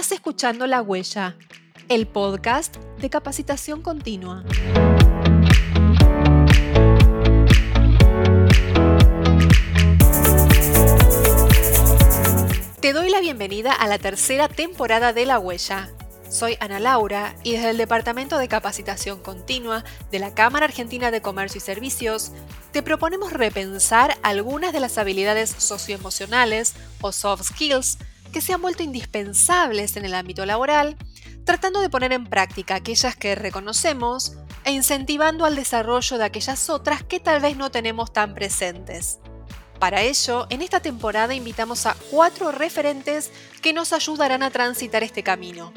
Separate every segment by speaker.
Speaker 1: Estás escuchando La Huella, el podcast de capacitación continua. Te doy la bienvenida a la tercera temporada de La Huella. Soy Ana Laura y desde el Departamento de Capacitación Continua de la Cámara Argentina de Comercio y Servicios te proponemos repensar algunas de las habilidades socioemocionales o soft skills que se han vuelto indispensables en el ámbito laboral, tratando de poner en práctica aquellas que reconocemos e incentivando al desarrollo de aquellas otras que tal vez no tenemos tan presentes. Para ello, en esta temporada invitamos a cuatro referentes que nos ayudarán a transitar este camino.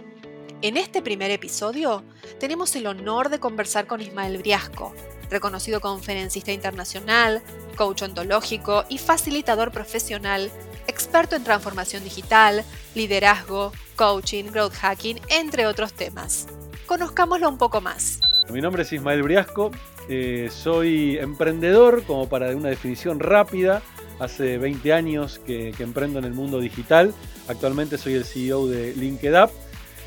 Speaker 1: En este primer episodio tenemos el honor de conversar con Ismael Briasco, reconocido conferencista internacional, coach ontológico y facilitador profesional, experto en transformación digital, liderazgo, coaching, growth hacking, entre otros temas. Conozcámoslo un poco más.
Speaker 2: Mi nombre es Ismael Briasco, eh, soy emprendedor, como para una definición rápida. Hace 20 años que, que, emprendo en el mundo digital. Actualmente soy el CEO de LinkedUp.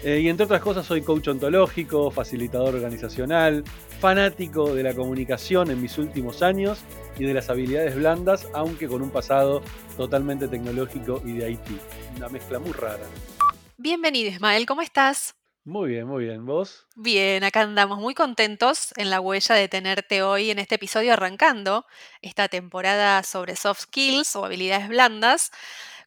Speaker 2: Eh, y entre otras cosas soy coach ontológico, facilitador organizacional, fanático de la comunicación en mis últimos años y de las habilidades blandas, aunque con un pasado totalmente tecnológico y de IT. Una mezcla muy rara.
Speaker 1: Bienvenido Ismael, ¿cómo estás?
Speaker 2: Muy bien, muy bien. ¿Vos?
Speaker 1: Bien, acá andamos muy contentos en la huella de tenerte hoy en este episodio arrancando esta temporada sobre soft skills o habilidades blandas.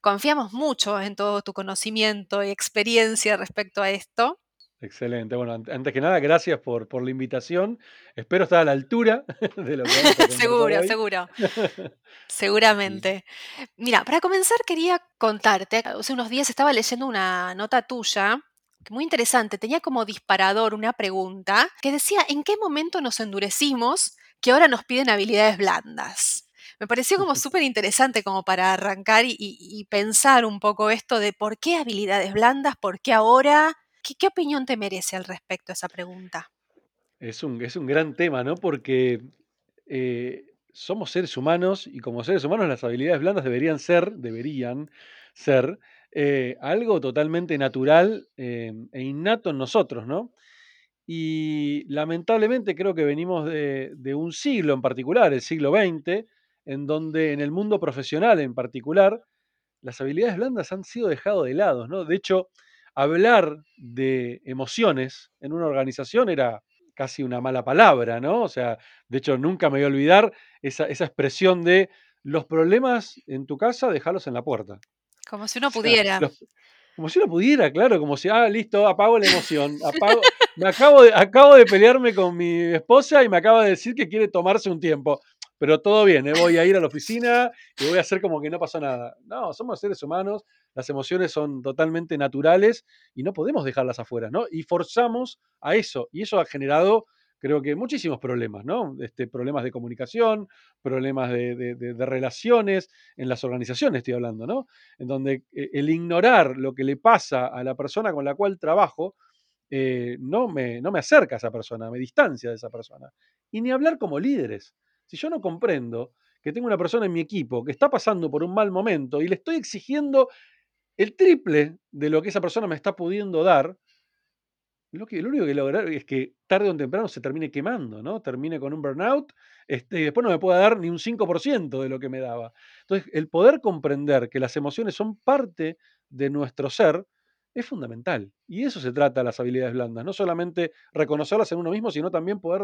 Speaker 1: Confiamos mucho en todo tu conocimiento y experiencia respecto a esto.
Speaker 2: Excelente. Bueno, antes que nada, gracias por, por la invitación. Espero estar a la altura de lo que vamos a
Speaker 1: Seguro, seguro. Seguramente. Mira, para comenzar quería contarte, hace unos días estaba leyendo una nota tuya muy interesante, tenía como disparador una pregunta que decía, ¿en qué momento nos endurecimos que ahora nos piden habilidades blandas? Me pareció como súper interesante como para arrancar y, pensar un poco esto de por qué habilidades blandas, por qué ahora. ¿Qué, opinión te merece al respecto a esa pregunta?
Speaker 2: Es un, es un gran tema, ¿no? Porque eh, somos seres humanos y como seres humanos las habilidades blandas deberían ser, deberían ser eh, algo totalmente natural eh, e innato en nosotros, ¿no? Y lamentablemente creo que venimos de, un siglo en particular, el siglo XX, en donde en el mundo profesional en particular, las habilidades blandas han sido dejadas de lado, ¿no? De hecho, hablar de emociones en una organización era casi una mala palabra, ¿no? O sea, de hecho, nunca me voy a olvidar esa, esa expresión de los problemas en tu casa, dejarlos en la puerta.
Speaker 1: Como si uno pudiera.
Speaker 2: como si uno pudiera, claro, como si, ah, listo, apago la emoción. Apago, me acabo de, acabo de pelearme con mi esposa y me acaba de decir que quiere tomarse un tiempo. Pero todo bien, ¿eh? voy a ir a la oficina y voy a hacer como que no pasó nada. No, somos seres humanos, las emociones son totalmente naturales y no podemos dejarlas afuera, ¿no? Y forzamos a eso. Y eso ha generado creo que muchísimos problemas, ¿no? Este, problemas de comunicación, problemas de, relaciones, en las organizaciones estoy hablando, ¿no? En donde eh, el ignorar lo que le pasa a la persona con la cual trabajo eh, no, me, no me acerca a esa persona, me distancia de esa persona. Y ni hablar como líderes. Si yo no comprendo que tengo una persona en mi equipo que está pasando por un mal momento y le estoy exigiendo el triple de lo que esa persona me está pudiendo dar, lo, que, lo único que lograr es que tarde o temprano se termine quemando, ¿no? Termine con un burnout este, y después no me pueda dar ni un 5% de lo que me daba. Entonces, el poder comprender que las emociones son parte de nuestro ser es fundamental. Y eso se trata las habilidades blandas, no solamente reconocerlas en uno mismo, sino también poder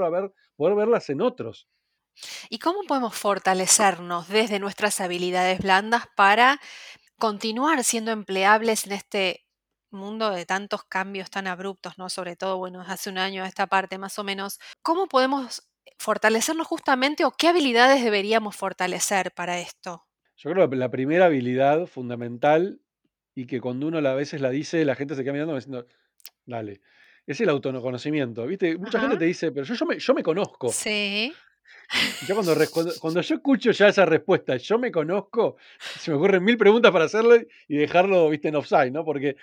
Speaker 2: verlas en otros.
Speaker 1: ¿Y cómo podemos fortalecernos desde nuestras habilidades blandas para continuar siendo empleables en este mundo de tantos cambios tan abruptos, ¿no? Sobre todo, bueno, hace un año a esta parte más o menos. ¿Cómo podemos fortalecernos justamente o qué habilidades deberíamos fortalecer para esto?
Speaker 2: Yo creo que la primera habilidad fundamental y que cuando uno a veces la dice, la gente se queda mirando diciendo, dale, es el autoconocimiento, ¿viste? Mucha gente te dice, pero yo, yo, me, yo me conozco.
Speaker 1: Sí.
Speaker 2: Yo cuando, cuando, yo escucho ya esa respuesta, yo me conozco, se me ocurren mil preguntas para hacerle y dejarlo, viste, en offside, ¿no? Porque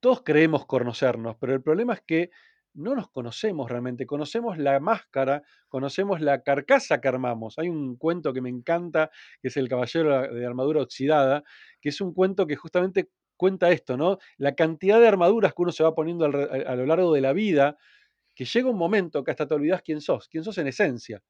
Speaker 2: todos creemos conocernos, pero el problema es que no nos conocemos realmente, conocemos la máscara, conocemos la carcasa que armamos. Hay un cuento que me encanta, que es El Caballero de Armadura Oxidada, que es un cuento que justamente cuenta esto, ¿no? La cantidad de armaduras que uno se va poniendo a, lo largo de la vida, que llega un momento que hasta te olvidas quién sos, quién sos en esencia.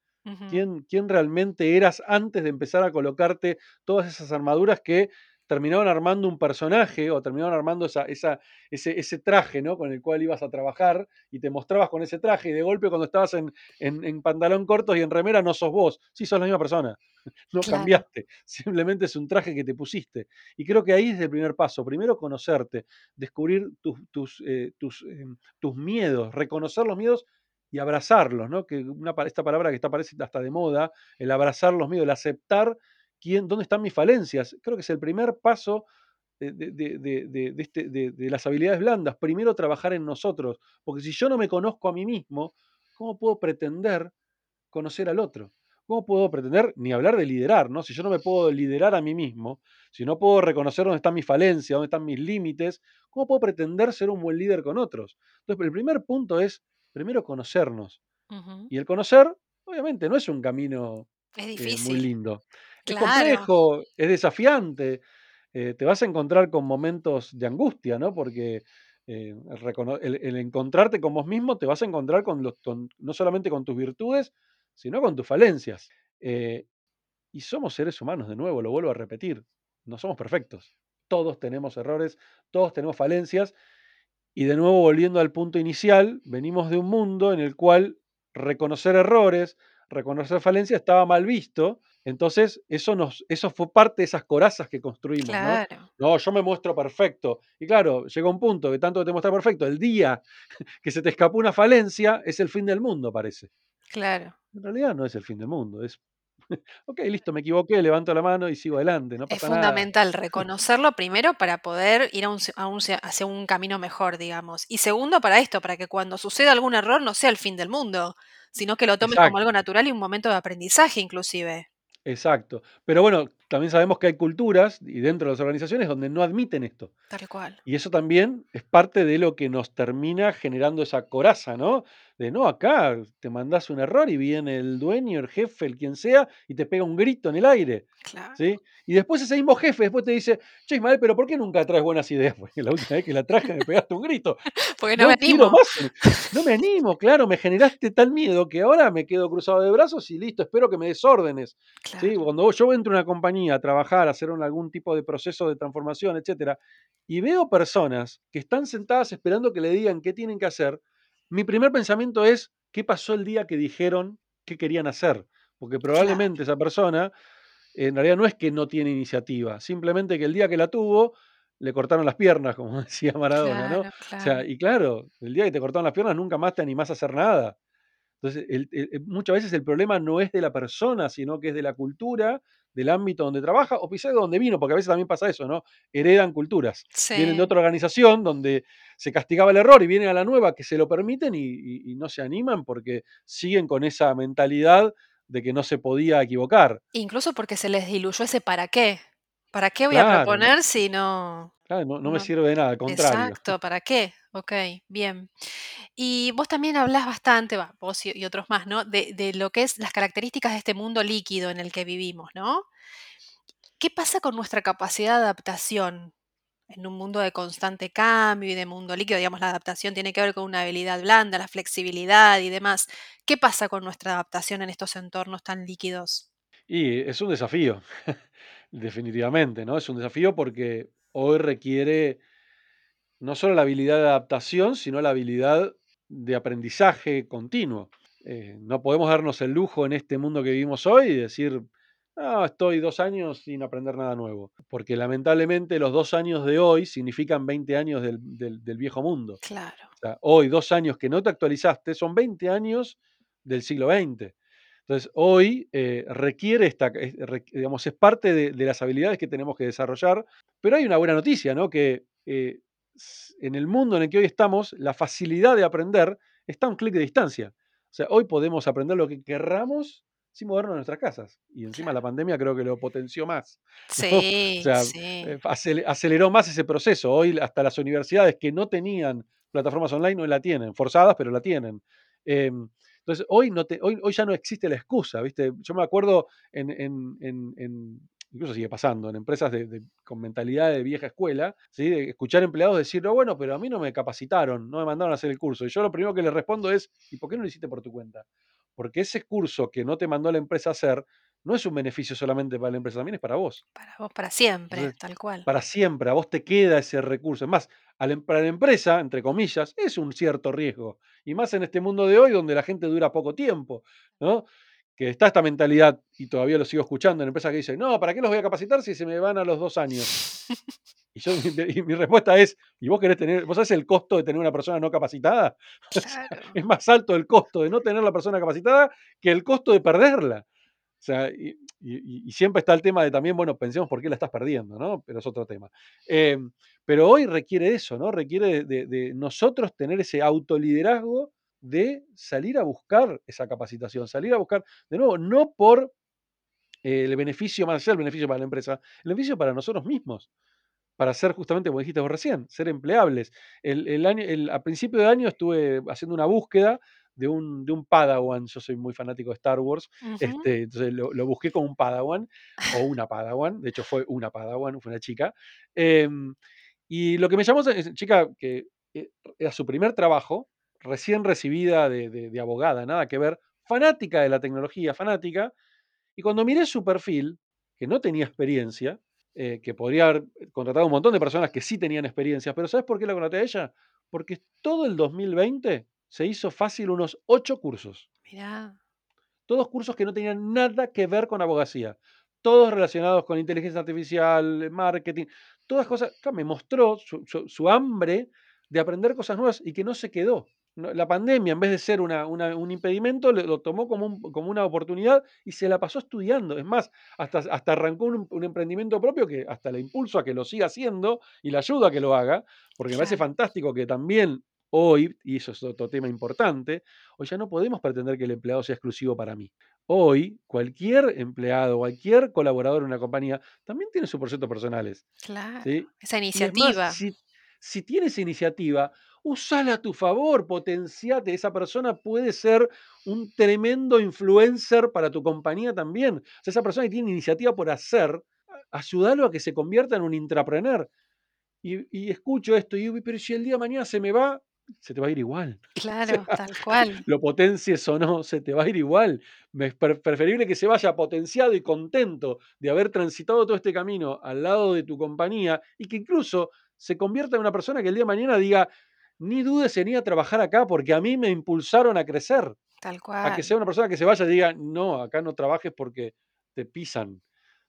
Speaker 2: ¿Quién, ¿Quién, realmente eras antes de empezar a colocarte todas esas armaduras que terminaban armando un personaje o terminaban armando esa, esa, ese, ese, traje ¿no? con el cual ibas a trabajar y te mostrabas con ese traje y de golpe cuando estabas en, en, en pantalón cortos y en remera no sos vos, sí sos la misma persona, no claro. cambiaste, simplemente es un traje que te pusiste. Y creo que ahí es el primer paso, primero conocerte, descubrir tus, tus, eh, tus, eh, tus miedos, reconocer los miedos y abrazarlos, ¿no? Que una, esta palabra que está parece hasta de moda, el abrazar los miedos, el aceptar quién, dónde están mis falencias. Creo que es el primer paso de, de, de, este, de, las habilidades blandas. Primero trabajar en nosotros, porque si yo no me conozco a mí mismo, ¿cómo puedo pretender conocer al otro? ¿Cómo puedo pretender ni hablar de liderar, ¿no? Si yo no me puedo liderar a mí mismo, si no puedo reconocer dónde están mis falencias, dónde están mis límites, ¿cómo puedo pretender ser un buen líder con otros? Entonces, el primer punto es primero conocernos. Uh -huh. Y el conocer, obviamente, no es un camino
Speaker 1: es
Speaker 2: eh, muy lindo. Claro. Es complejo, es desafiante. Eh, te vas a encontrar con momentos de angustia, ¿no? Porque eh, el, encontrarte con vos mismo te vas a encontrar con, los, con no solamente con tus virtudes, sino con tus falencias. Y somos seres humanos, de nuevo, lo vuelvo a repetir. No somos perfectos. Todos tenemos errores, todos tenemos falencias y de nuevo, volviendo al punto inicial, venimos de un mundo en el cual reconocer errores, reconocer falencias estaba mal visto. Entonces, eso, nos, eso fue parte de esas corazas que construimos.
Speaker 1: Claro.
Speaker 2: ¿no? no, yo me muestro perfecto. Y claro, llega un punto que tanto que te muestra perfecto, el día que se te escapó una falencia, es el fin del mundo, parece.
Speaker 1: Claro.
Speaker 2: En realidad no es el fin del mundo, es ok, listo, me equivoqué, levanto la mano y sigo adelante. No
Speaker 1: es fundamental
Speaker 2: nada.
Speaker 1: reconocerlo primero para poder ir a un, a un, hacia un camino mejor, digamos. Y segundo, para esto, para que cuando suceda algún error no sea el fin del mundo, sino que lo tomes
Speaker 2: Exacto.
Speaker 1: como algo natural y un momento de aprendizaje inclusive.
Speaker 2: Exacto. Pero bueno, también sabemos que hay culturas y dentro de las organizaciones donde no admiten esto.
Speaker 1: Tal cual.
Speaker 2: Y eso también es parte de lo que nos termina generando esa coraza, ¿no? De no, acá te mandás un error y viene el dueño, el jefe, el quien sea, y te pega un grito en el aire.
Speaker 1: Claro.
Speaker 2: ¿sí? Y después ese mismo jefe después te dice, che Ismael, pero ¿por qué nunca traes buenas ideas? Porque la última vez que la traje me pegaste un grito.
Speaker 1: Porque no, me animo.
Speaker 2: Más. No me animo, claro, me generaste tal miedo que ahora me quedo cruzado de brazos y listo, espero que me des órdenes.
Speaker 1: Claro.
Speaker 2: ¿sí? Cuando yo entro a una compañía a trabajar, a hacer un, algún tipo de proceso de transformación, etcétera, y veo personas que están sentadas esperando que le digan qué tienen que hacer, mi primer pensamiento es, ¿qué pasó el día que dijeron qué querían hacer? Porque probablemente
Speaker 1: Claro.
Speaker 2: esa persona, en realidad no es que no tiene iniciativa, simplemente que el día que la tuvo, le cortaron las piernas, como decía Maradona, ¿no?
Speaker 1: Claro,
Speaker 2: O sea, y claro, el día que te cortaron las piernas nunca más te animás a hacer nada. Entonces, el- el- el- muchas veces el problema no es de la persona, sino que es de la cultura, del ámbito donde trabaja, o quizás de donde vino, porque a veces también pasa eso, ¿no? Heredan culturas. Vienen de otra organización donde se castigaba el error y vienen a la nueva que se lo permiten y, y- y no se animan porque siguen con esa mentalidad de que no se podía equivocar.
Speaker 1: Incluso porque se les diluyó ese para qué. ¿Para qué voy a
Speaker 2: Claro,
Speaker 1: proponer si no
Speaker 2: claro, no, no me sirve de nada, al contrario.
Speaker 1: Exacto, ¿para qué? Okey, bien. Y vos también hablás bastante, vos y y otros más, ¿no? De de lo que es las características de este mundo líquido en el que vivimos, ¿no? ¿Qué pasa con nuestra capacidad de adaptación en un mundo de constante cambio y de mundo líquido? Digamos, la adaptación tiene que ver con una habilidad blanda, la flexibilidad y demás. ¿Qué pasa con nuestra adaptación en estos entornos tan líquidos?
Speaker 2: Y es un desafío, definitivamente, ¿no? Es un desafío porque hoy requiere no solo la habilidad de adaptación, sino la habilidad de aprendizaje continuo. Eh, no podemos darnos el lujo en este mundo que vivimos hoy y decir, ah, estoy dos años sin aprender nada nuevo, porque lamentablemente los dos años de hoy significan 20 años del, del- del viejo mundo.
Speaker 1: Claro,
Speaker 2: O sea, hoy, dos años que no te actualizaste, son 20 años del siglo XX. Entonces, hoy eh, requiere esta, es, digamos, es parte de, de las habilidades que tenemos que desarrollar, pero hay una buena noticia, ¿no? Que eh, en el mundo en el que hoy estamos, la facilidad de aprender está a un clic de distancia. O sea, hoy podemos aprender lo que querramos sin movernos de nuestras casas. Y encima la pandemia creo que lo potenció más, ¿no? O
Speaker 1: Sí,
Speaker 2: sea,
Speaker 1: sí.
Speaker 2: eh, acele- aceleró más ese proceso. Hoy hasta las universidades que no tenían plataformas online no la tienen, forzadas, pero la tienen. Em, entonces, hoy, no te, hoy, hoy ya no existe la excusa, ¿viste? Yo me acuerdo en- en- en incluso sigue pasando, en empresas de, con mentalidad de vieja escuela, ¿sí? de escuchar empleados decir, no, bueno, pero a mí no me capacitaron, no me mandaron a hacer el curso. Y yo lo primero que les respondo es, ¿y por qué no lo hiciste por tu cuenta? Porque ese curso que no te mandó la empresa a hacer, no es un beneficio solamente para la empresa, también es para vos.
Speaker 1: Para vos, para siempre, tal cual.
Speaker 2: Para siempre, a vos te queda ese recurso. Es más, para la empresa, entre comillas, es un cierto riesgo. Y más en este mundo de hoy donde la gente dura poco tiempo, ¿no? Que está esta mentalidad, y todavía lo sigo escuchando en empresas que dicen, no, ¿para qué los voy a capacitar si se me van a los dos años? Y, yo, mi respuesta es, ¿y vos querés tener, vos sabés el costo de tener una persona no capacitada? es más alto el costo de no tener la persona capacitada que el costo de perderla. O sea, y, siempre está el tema de también, bueno, pensemos por qué la estás perdiendo, ¿no? Pero es otro tema. Em, pero hoy requiere eso, ¿no? Requiere de, nosotros tener ese autoliderazgo de salir a buscar esa capacitación, salir a buscar, de nuevo, no por eh, el beneficio, más allá del beneficio para la empresa, el beneficio para nosotros mismos, para ser justamente, como dijiste vos recién, ser empleables. El, año, a principio de año estuve haciendo una búsqueda de un, de un Padawan. Yo soy muy fanático de Star Wars. este, entonces lo, busqué con un Padawan o una Padawan. De hecho, fue una Padawan, fue una chica. Em, y lo que me llamó es chica que eh, era su primer trabajo, recién recibida de, abogada, nada que ver, fanática de la tecnología, fanática. Y cuando miré su perfil, que no tenía experiencia, eh, que podría haber contratado un montón de personas que sí tenían experiencia, pero ¿sabes por qué la contraté a ella? Porque todo el 2020 se hizo fácil unos ocho cursos.
Speaker 1: Mirá.
Speaker 2: Todos cursos que no tenían nada que ver con abogacía. Todos relacionados con inteligencia artificial, marketing, todas cosas. me mostró su, hambre de aprender cosas nuevas y que no se quedó. La pandemia, en vez de ser un impedimento, lo tomó como, como, una oportunidad y se la pasó estudiando. Es más, hasta, hasta arrancó un, emprendimiento propio que hasta le impulso a que lo siga haciendo y le ayuda a que lo haga, porque me parece fantástico que también Hoy, y eso es otro tema importante, hoy ya no podemos pretender que el empleado sea exclusivo para mí. Hoy, cualquier empleado, cualquier colaborador en una compañía también tiene sus proyectos personales.
Speaker 1: Claro, esa iniciativa.
Speaker 2: si, tienes iniciativa, usala a tu favor, potenciate. Esa persona puede ser un tremendo influencer para tu compañía también. O sea, esa persona que tiene iniciativa por hacer, ayúdalo a que se convierta en un intrapreneur. Y, escucho esto, y pero si el día de mañana se me va, se te va a ir igual.
Speaker 1: Claro, tal cual.
Speaker 2: Lo potencies o no, se te va a ir igual. Es preferible que se vaya potenciado y contento de haber transitado todo este camino al lado de tu compañía y que incluso se convierta en una persona que el día de mañana diga, ni dudes en ir a trabajar acá porque a mí me impulsaron a crecer.
Speaker 1: Tal cual.
Speaker 2: A que sea una persona que se vaya y diga, no, acá no trabajes porque te pisan.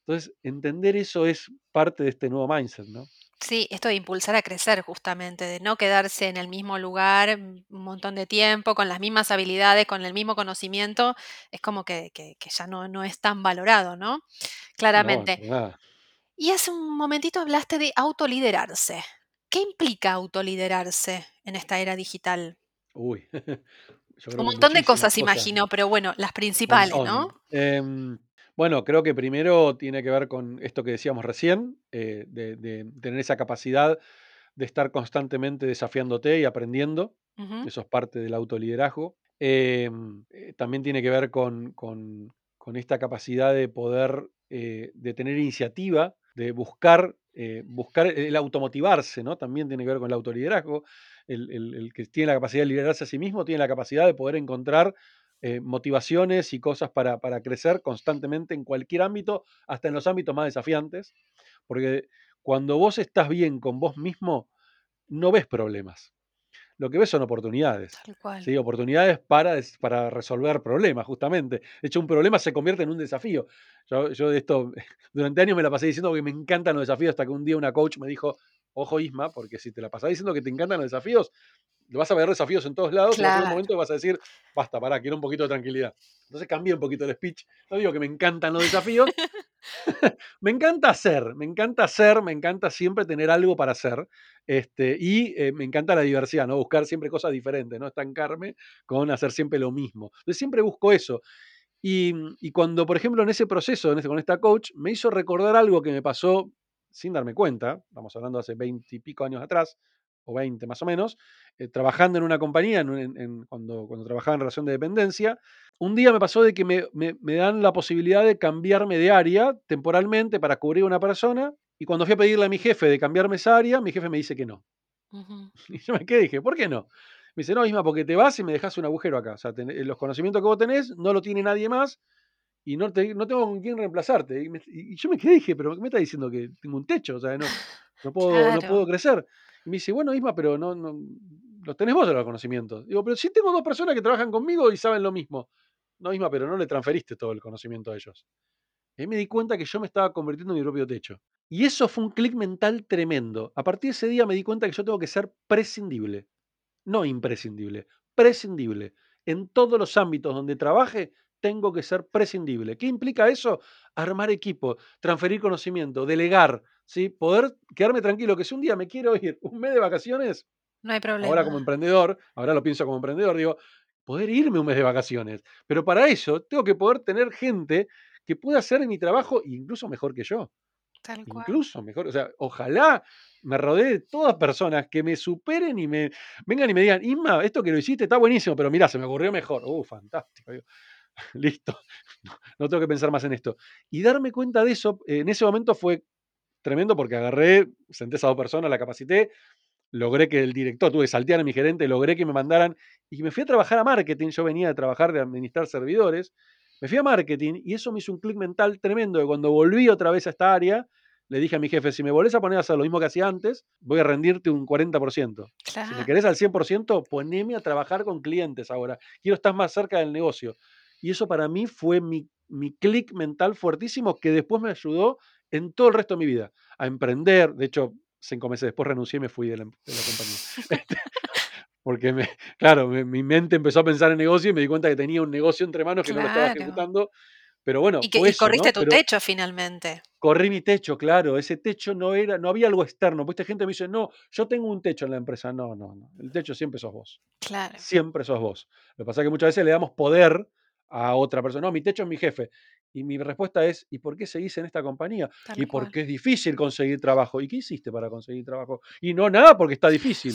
Speaker 2: Entonces, entender eso es parte de este nuevo mindset, ¿no?
Speaker 1: Sí, esto de impulsar a crecer justamente, de no quedarse en el mismo lugar un montón de tiempo, con las mismas habilidades, con el mismo conocimiento, es como que, ya no, no es tan valorado, ¿no? Claramente. Y hace un momentito hablaste de autoliderarse. ¿Qué implica autoliderarse en esta era digital?
Speaker 2: Uy,
Speaker 1: Un montón de cosas, imagino, pero bueno, las principales, ¿no?
Speaker 2: Em, bueno, creo que primero tiene que ver con esto que decíamos recién, eh, de, tener esa capacidad de estar constantemente desafiándote y aprendiendo. Eso es parte del autoliderazgo. Em, eh, también tiene que ver con, esta capacidad de poder, eh, de tener iniciativa, de buscar, buscar el automotivarse, ¿no? También tiene que ver con el autoliderazgo. El, el que tiene la capacidad de liderarse a sí mismo tiene la capacidad de poder encontrar eh, motivaciones y cosas para, crecer constantemente en cualquier ámbito, hasta en los ámbitos más desafiantes, porque cuando vos estás bien con vos mismo, no ves problemas. Lo que ves son oportunidades. ¿sí? Oportunidades para, para resolver problemas, justamente. De hecho, un problema se convierte en un desafío. Yo, yo esto, durante años me la pasé diciendo que me encantan los desafíos, hasta que un día una coach me dijo, ojo Isma, porque si te la pasás diciendo que te encantan los desafíos, vas a ver desafíos en todos lados, pero en un momento vas a decir, basta, pará, quiero un poquito de tranquilidad. Entonces cambié un poquito el speech. No digo que me encantan los desafíos. me encanta hacer, me encanta hacer, me encanta siempre tener algo para hacer. Este, y eh, me encanta la diversidad, ¿no? Buscar siempre cosas diferentes, no estancarme con hacer siempre lo mismo. Entonces siempre busco eso. Y, cuando, por ejemplo, en ese proceso, en con esta coach, me hizo recordar algo que me pasó sin darme cuenta, estamos hablando hace veinte y pico años atrás, o 20 más o menos, eh, trabajando en una compañía, cuando, cuando trabajaba en relación de dependencia, un día me pasó de que me, dan la posibilidad de cambiarme de área temporalmente para cubrir a una persona, y cuando fui a pedirle a mi jefe de cambiarme esa área, mi jefe me dice que no. Y yo me quedé dije, ¿por qué no? Me dice, no, Isma, porque te vas y me dejas un agujero acá. O sea, los conocimientos que vos tenés no lo tiene nadie más y no, no tengo con quién reemplazarte. Y, yo me quedé y dije, pero ¿qué me está diciendo? Que tengo un techo, o sea, no, no, puedo, no puedo crecer. Me dice, bueno, Isma, pero no, no los tenés vos de los conocimientos. Digo, pero sí tengo dos personas que trabajan conmigo y saben lo mismo. No, Isma, pero no le transferiste todo el conocimiento a ellos. Y me di cuenta que yo me estaba convirtiendo en mi propio techo. Y eso fue un clic mental tremendo. A partir de ese día me di cuenta que yo tengo que ser prescindible. No imprescindible, prescindible. En todos los ámbitos donde trabaje, tengo que ser prescindible. ¿Qué implica eso? Armar equipo, transferir conocimiento, delegar, ¿sí? poder quedarme tranquilo que si un día me quiero ir un mes de vacaciones,
Speaker 1: no hay problema.
Speaker 2: ahora como emprendedor, ahora lo pienso como emprendedor, digo, poder irme un mes de vacaciones. Pero para eso tengo que poder tener gente que pueda hacer mi trabajo incluso mejor que yo.
Speaker 1: Tal cual.
Speaker 2: Incluso mejor. O sea, ojalá me rodee de todas personas que me superen y me vengan y me digan, Isma, esto que lo hiciste está buenísimo, pero mira, se me ocurrió mejor. Uh, fantástico. Listo. No, tengo que pensar más en esto. Y darme cuenta de eso, en ese momento fue tremendo porque agarré, senté a esas dos personas, la capacité, logré que el director, tuve que saltear a mi gerente, logré que me mandaran y me fui a trabajar a marketing. Yo venía de trabajar de administrar servidores. Me fui a marketing y eso me hizo un clic mental tremendo que cuando volví otra vez a esta área, le dije a mi jefe, si me volvés a poner a hacer lo mismo que hacía antes, voy a rendirte un 40%. Si me querés al 100%, poneme a trabajar con clientes ahora. Quiero estar más cerca del negocio. Y eso para mí fue mi, mi clic mental fuertísimo que después me ayudó en todo el resto de mi vida a emprender. De hecho, cinco meses después renuncié y me fui de la, compañía. Este, porque, me, claro, mi mente empezó a pensar en negocio y me di cuenta que tenía un negocio entre manos que no lo estaba ejecutando pero bueno,
Speaker 1: y, que, corriste tu techo finalmente.
Speaker 2: Corrí mi techo, claro. Ese techo no era, no había algo externo. Pues esta gente me dice, no, yo tengo un techo en la empresa. No, no, no. El techo siempre sos vos.
Speaker 1: Claro.
Speaker 2: Siempre sos vos. Lo que pasa es que muchas veces le damos poder a otra persona. No, mi techo es mi jefe. Y mi respuesta es, ¿y por qué seguís en esta compañía? y porque es difícil conseguir trabajo. ¿Y qué hiciste para conseguir trabajo? Y no nada porque está difícil.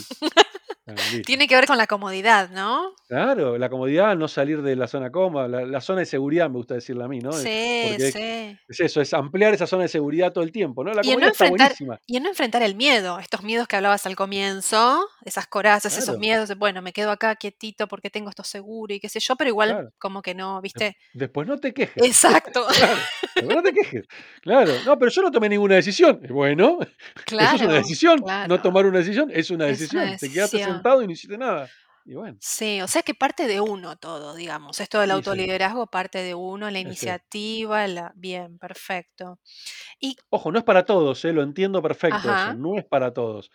Speaker 1: Tiene que ver con la comodidad, ¿no?
Speaker 2: Claro, la comodidad, no salir de la zona cómoda, la, zona de seguridad, me gusta decirle a mí, ¿no?
Speaker 1: Sí, sí.
Speaker 2: Es eso, es ampliar esa zona de seguridad todo el tiempo, ¿no? La
Speaker 1: y
Speaker 2: comodidad está buenísima.
Speaker 1: Y en no enfrentar el miedo, estos miedos que hablabas al comienzo, esas corazas, esos miedos de, bueno, me quedo acá quietito porque tengo esto seguro y qué sé yo, pero igual como que no, ¿viste?
Speaker 2: Después no te quejes.
Speaker 1: Exacto.
Speaker 2: Claro, no te quejes. Claro, no, pero yo no tomé ninguna decisión. Bueno, eso es una decisión. No tomar una decisión es una decisión. Te quedaste sentado y no hiciste nada.
Speaker 1: Sí, o sea que parte de uno todo, digamos. Esto del autoliderazgo parte de uno, la iniciativa, la... bien, perfecto. Y
Speaker 2: Ojo, no es para todos, ¿eh? lo entiendo perfecto, no es para todos,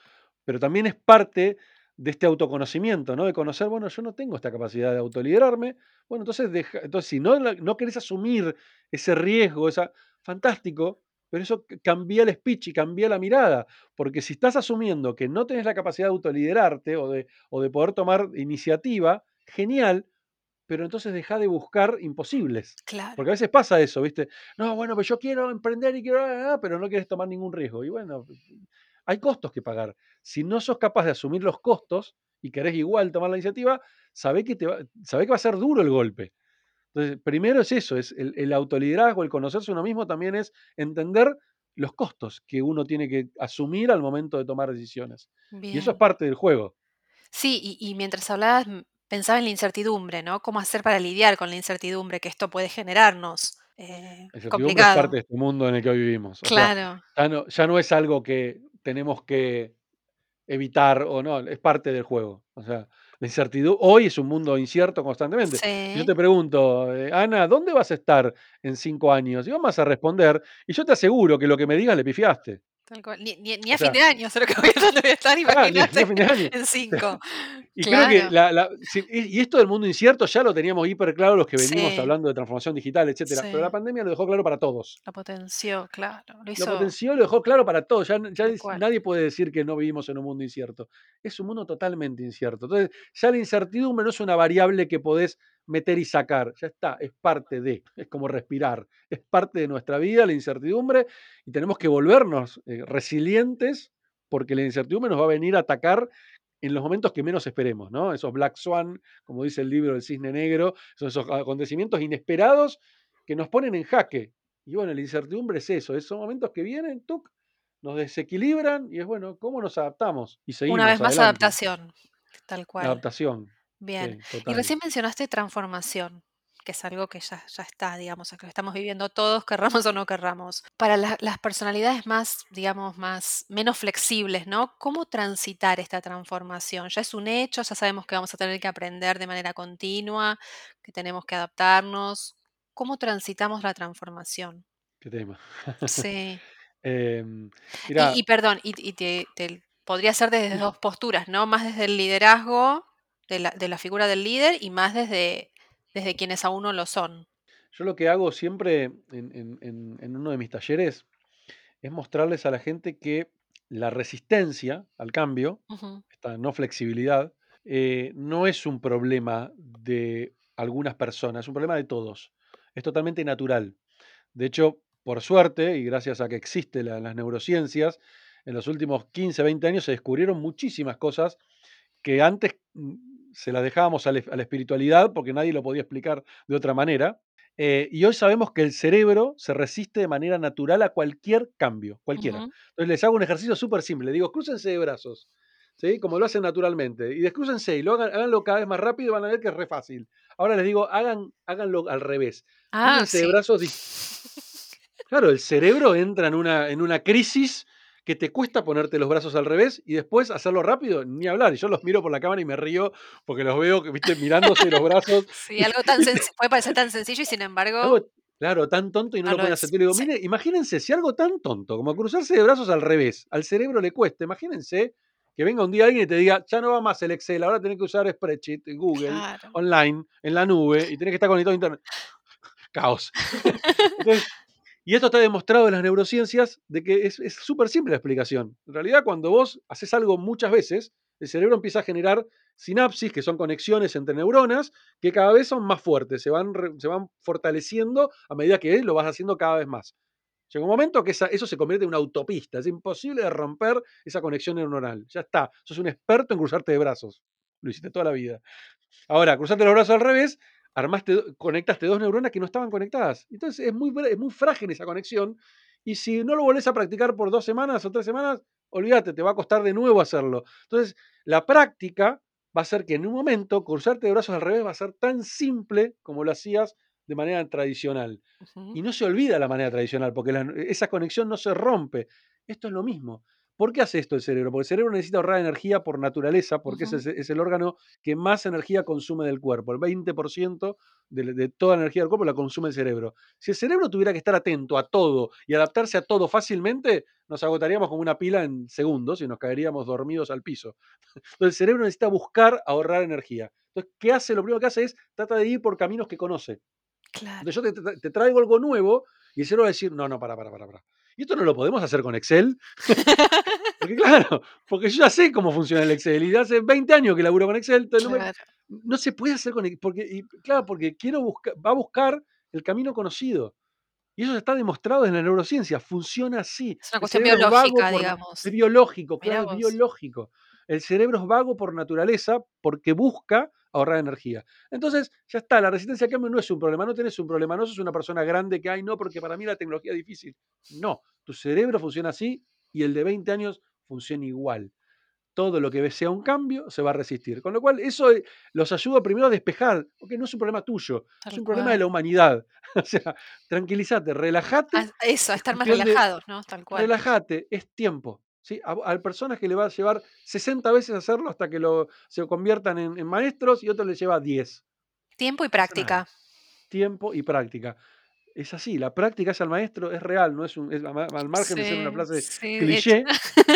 Speaker 2: pero también es parte de este autoconocimiento, ¿no? De conocer, bueno, yo no tengo esta capacidad de autoliderarme, bueno, entonces, entonces si no, no querés asumir ese riesgo, esa, fantástico, pero eso cambia el speech y cambia la mirada, porque si estás asumiendo que no tenés la capacidad de autoliderarte o de, o de poder tomar iniciativa, genial, pero entonces deja de buscar imposibles.
Speaker 1: Claro.
Speaker 2: Porque a veces pasa eso, ¿viste? No, bueno, pues yo quiero emprender y quiero, ah, ah, pero no quieres tomar ningún riesgo. Y bueno, hay costos que pagar. Si no sos capaz de asumir los costos y querés igual tomar la iniciativa, sabé que, te va, que va a ser duro el golpe. Entonces, primero es eso, es el, autoliderazgo, el conocerse uno mismo también es entender los costos que uno tiene que asumir al momento de tomar decisiones. Y eso es parte del juego.
Speaker 1: Sí, y, mientras hablabas pensaba en la incertidumbre, ¿no? ¿Cómo hacer para lidiar con la incertidumbre que esto puede generarnos? Eh,
Speaker 2: la incertidumbre es parte de este mundo en el que hoy vivimos.
Speaker 1: claro.
Speaker 2: ya no es algo que tenemos que evitar o no, es parte del juego. O sea, la incertidumbre, hoy es un mundo incierto constantemente. Yo te pregunto, eh, Ana, ¿dónde vas a estar en cinco años? Y vamos a responder, y yo te aseguro que lo que me digas le pifiaste.
Speaker 1: Ni, a fin de año sé lo que voy a estar, imagínate, en cinco.
Speaker 2: y creo que y esto del mundo incierto ya lo teníamos hiper claro los que venimos hablando de transformación digital, etcétera. Pero la pandemia lo dejó claro para todos.
Speaker 1: Lo potenció, claro.
Speaker 2: Lo, hizo... lo potenció, lo dejó claro para todos. Ya, nadie puede decir que no vivimos en un mundo incierto. Es un mundo totalmente incierto. Entonces, ya la incertidumbre no es una variable que podés meter y sacar. Ya está, es parte de, es como respirar, es parte de nuestra vida la incertidumbre y tenemos que volvernos eh, resilientes porque la incertidumbre nos va a venir a atacar en los momentos que menos esperemos, ¿no? Esos Black Swan, como dice el libro del Cisne Negro, son esos acontecimientos inesperados que nos ponen en jaque. Y bueno, la incertidumbre es eso, esos momentos que vienen, ¡tuc! nos desequilibran y es bueno, ¿cómo nos adaptamos? Y seguimos
Speaker 1: Una vez más,
Speaker 2: adelante.
Speaker 1: adaptación, tal cual.
Speaker 2: Adaptación.
Speaker 1: Bien.
Speaker 2: Sí,
Speaker 1: Y
Speaker 2: total.
Speaker 1: recién mencionaste transformación, que es algo que ya, ya está, digamos, que estamos viviendo todos, querramos o no querramos. Para la- las personalidades más, digamos, más, menos flexibles, ¿no? ¿Cómo transitar esta transformación? Ya es un hecho, ya sabemos que vamos a tener que aprender de manera continua, que tenemos que adaptarnos. ¿Cómo transitamos la transformación?
Speaker 2: Qué tema.
Speaker 1: Sí.
Speaker 2: Em,
Speaker 1: Y, perdón, y, y te, te- podría ser desde dos posturas, ¿no? Más desde el liderazgo, de la, de la figura del líder, y más desde, desde quienes aún no lo son.
Speaker 2: yo lo que hago siempre en, en- uno de mis talleres es mostrarles a la gente que la resistencia al cambio, esta no flexibilidad, eh, no es un problema de algunas personas, es un problema de todos. Es totalmente natural. De hecho, por suerte, y gracias a que existen las neurociencias, en los últimos 15, 20 años se descubrieron muchísimas cosas que antes mm, se las dejábamos a la, a la espiritualidad porque nadie lo podía explicar de otra manera. Eh, y hoy sabemos que el cerebro se resiste de manera natural a cualquier cambio, cualquiera. Entonces les hago un ejercicio súper simple. Le digo, crúcense de brazos, ¿sí? Como lo hacen naturalmente. Y descrúcense y lo hagan, háganlo cada vez más rápido y van a ver que es re fácil. Ahora les digo, hagan, háganlo al revés.
Speaker 1: Ah,
Speaker 2: Crúcense de
Speaker 1: sí.
Speaker 2: brazos Claro, el cerebro entra en una, en una crisis que te cuesta ponerte los brazos al revés y después hacerlo rápido, ni hablar. Y yo los miro por la cámara y me río porque los veo, viste, mirándose los brazos.
Speaker 1: Sí, algo tan puede parecer tan sencillo y sin embargo
Speaker 2: Algo, claro, tan tonto y no
Speaker 1: no
Speaker 2: lo pueden hacer. Yo le digo,
Speaker 1: Sí.
Speaker 2: mire, imagínense, si algo tan tonto como cruzarse de brazos al revés, al cerebro le cuesta, imagínense que venga un día alguien y te diga, ya no va más el Excel, ahora tenés que usar Spreadsheet, Google,
Speaker 1: Claro.
Speaker 2: online, en la nube, y tenés que estar conectado a internet. Caos. Entonces, y esto está demostrado en las neurociencias de que es súper simple la explicación. En realidad, cuando vos haces algo muchas veces, el cerebro empieza a generar sinapsis, que son conexiones entre neuronas, que cada vez son más fuertes, se van, se van fortaleciendo a medida que lo vas haciendo cada vez más. Llega un momento que eso se convierte en una autopista, es imposible de romper esa conexión neuronal. Ya está, sos un experto en cruzarte de brazos. Lo hiciste toda la vida. Ahora, cruzarte los brazos al revés, armaste, conectaste dos neuronas que no estaban conectadas. Entonces es muy, es muy frágil esa conexión. Y si no lo volvés a practicar por dos semanas o tres semanas, olvídate, te va a costar de nuevo hacerlo. Entonces, la práctica va a hacer que en un momento cruzarte de brazos al revés va a ser tan simple como lo hacías de manera tradicional. Y no se olvida la manera tradicional, porque la- esa conexión no se rompe. Esto es lo mismo. ¿Por qué hace esto el cerebro? Porque el cerebro necesita ahorrar energía por naturaleza, porque es, el- es el órgano que más energía consume del cuerpo. El 20% de, de toda la energía del cuerpo la consume el cerebro. Si el cerebro tuviera que estar atento a todo y adaptarse a todo fácilmente, nos agotaríamos como una pila en segundos y nos caeríamos dormidos al piso. Entonces el cerebro necesita buscar ahorrar energía. Entonces, ¿qué hace? Lo primero que hace es trata de ir por caminos que conoce.
Speaker 1: Claro.
Speaker 2: Entonces yo te, te- te traigo algo nuevo y el cerebro va a decir, no, no, para, para, para, para. ¿Y esto no lo podemos hacer con Excel? Porque claro, porque yo ya sé cómo funciona el Excel y hace 20 años que laburo con Excel, entonces no, me-
Speaker 1: Claro.
Speaker 2: no se puede hacer con Excel, porque, y, claro, porque quiero buscar, va a buscar el camino conocido. Y eso está demostrado en la neurociencia, funciona así.
Speaker 1: Es una cuestión biológica,
Speaker 2: por,
Speaker 1: digamos.
Speaker 2: es biológico,
Speaker 1: Mirá
Speaker 2: claro,
Speaker 1: vos.
Speaker 2: biológico. El cerebro es vago por naturaleza porque busca ahorrar energía. Entonces, ya está, la resistencia al cambio no es un problema, no tenés un problema, no sos una persona grande que, ay, no, porque para mí la tecnología es difícil. No, tu cerebro funciona así y el de 20 años funciona igual. Todo lo que sea un cambio se va a resistir. Con lo cual, eso eh, los ayuda primero a despejar, porque no es un problema tuyo, es un problema de la humanidad. O sea, tranquilízate, relájate
Speaker 1: Eso, estar más relajados, ¿no? Tal cual.
Speaker 2: relájate, es tiempo. ¿Sí? A, a personas que le va a llevar 60 veces hacerlo hasta que lo, se conviertan en, en maestros y otros les lleva 10.
Speaker 1: Tiempo y práctica.
Speaker 2: Tiempo y práctica. Es así, la práctica es al maestro, es real, no es, un, es al margen de ser una frase
Speaker 1: sí,
Speaker 2: cliché,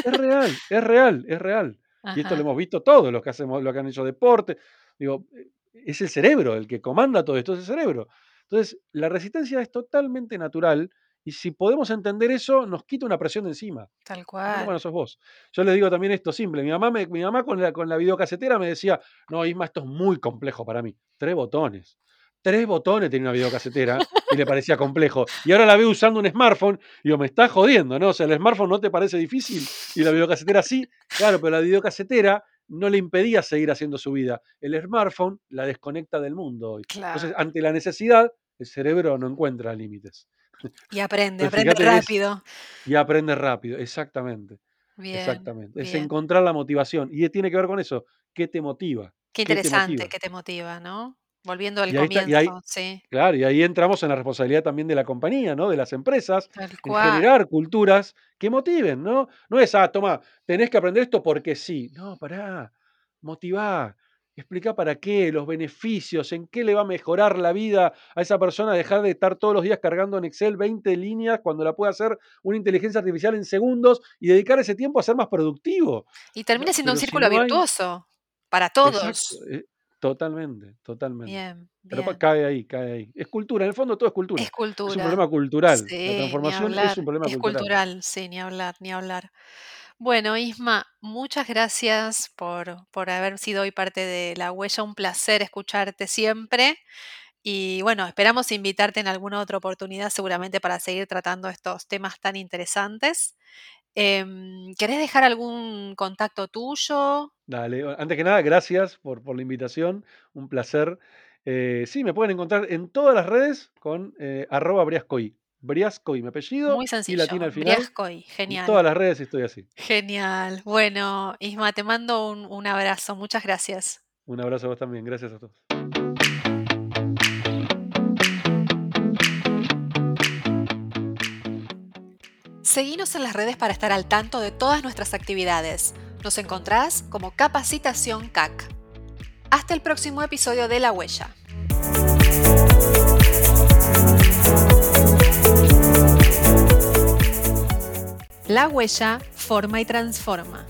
Speaker 2: es real, es real, es real. Y esto lo hemos visto todos los que hacemos, los que han hecho deporte. Digo, es el cerebro el que comanda todo esto, es el cerebro. Entonces, la resistencia es totalmente natural y si podemos entender eso, nos quita una presión de encima.
Speaker 1: tal cual.
Speaker 2: no sos vos. Yo les digo también esto simple. Mi mamá, me- mi mamá con, la, con la videocasetera me decía, no, Isma, esto es muy complejo para mí. Tres botones. tres botones tenía una videocasetera y le parecía complejo. Y ahora la veo usando un smartphone y digo, me está jodiendo, ¿no? O sea, el smartphone no te parece difícil y la videocasetera sí. Claro, pero la videocasetera no le impedía seguir haciendo su vida. El smartphone la desconecta del mundo hoy. Entonces, ante la necesidad, el cerebro no encuentra límites.
Speaker 1: Y aprende, aprende rápido.
Speaker 2: y aprende rápido, exactamente. exactamente. Es encontrar la motivación. Y tiene que ver con eso. ¿Qué te motiva?
Speaker 1: Qué interesante, ¿qué te motiva, no? Volviendo al comienzo, sí.
Speaker 2: Claro, y ahí entramos en la responsabilidad también de la compañía, ¿no? De las empresas, en generar culturas que motiven, ¿no? No es, ah, toma, tenés que aprender esto porque sí. No, pará, motivá, explica para qué, los beneficios, en qué le va a mejorar la vida a esa persona dejar de estar todos los días cargando en Excel 20 líneas cuando la puede hacer una inteligencia artificial en segundos y dedicar ese tiempo a ser más productivo.
Speaker 1: Y termina siendo un círculo virtuoso para todos.
Speaker 2: Eh, Totalmente, totalmente. Bien, Pero cae ahí, cae ahí. Es cultura, en el fondo todo es cultura.
Speaker 1: Es cultura.
Speaker 2: Es un problema cultural. la transformación es un problema
Speaker 1: es cultural. sí, ni hablar, ni hablar. Bueno, Isma, muchas gracias por, por haber sido hoy parte de La Huella. Un placer escucharte siempre. Y bueno, esperamos invitarte en alguna otra oportunidad seguramente para seguir tratando estos temas tan interesantes. Em, ¿Querés dejar algún contacto tuyo?
Speaker 2: Dale, antes que nada, gracias por, por la invitación, un placer. Eh, sí, me pueden encontrar en todas las redes con eh, arroba Briascoy. Briascoy, mi apellido.
Speaker 1: Muy sencillo. Y latina al final. Briascoy, genial.
Speaker 2: En todas las redes estoy así.
Speaker 1: Genial. Bueno, Isma, te mando un, un abrazo. Muchas gracias.
Speaker 2: Un abrazo a vos también. Gracias a todos.
Speaker 1: Seguinos en las redes para estar al tanto de todas nuestras actividades. Nos encontrás como Capacitación CAC. Hasta el próximo episodio de La Huella. La Huella forma y transforma.